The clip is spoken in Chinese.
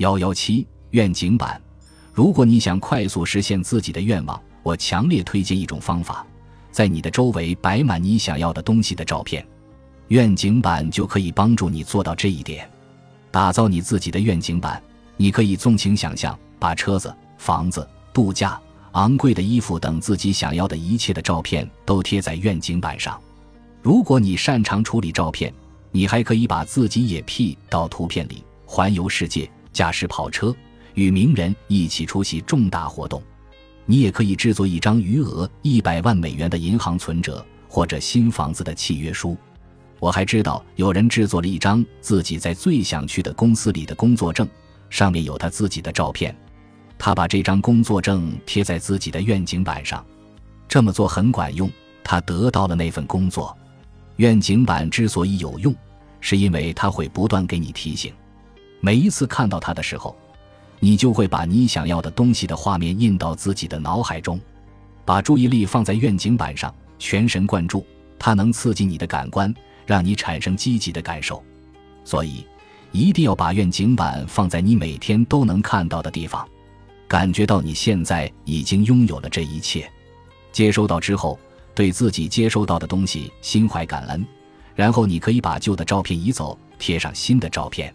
幺幺七愿景板，如果你想快速实现自己的愿望，我强烈推荐一种方法，在你的周围摆满你想要的东西的照片，愿景板就可以帮助你做到这一点。打造你自己的愿景板，你可以纵情想象，把车子、房子、度假、昂贵的衣服等自己想要的一切的照片都贴在愿景板上。如果你擅长处理照片，你还可以把自己也 P 到图片里，环游世界。驾驶跑车，与名人一起出席重大活动。你也可以制作一张余额一百万美元的银行存折，或者新房子的契约书。我还知道有人制作了一张自己在最想去的公司里的工作证，上面有他自己的照片。他把这张工作证贴在自己的愿景板上。这么做很管用，他得到了那份工作。愿景板之所以有用，是因为它会不断给你提醒。每一次看到它的时候，你就会把你想要的东西的画面印到自己的脑海中，把注意力放在愿景板上，全神贯注，它能刺激你的感官，让你产生积极的感受。所以，一定要把愿景板放在你每天都能看到的地方，感觉到你现在已经拥有了这一切。接收到之后，对自己接收到的东西心怀感恩，然后你可以把旧的照片移走，贴上新的照片。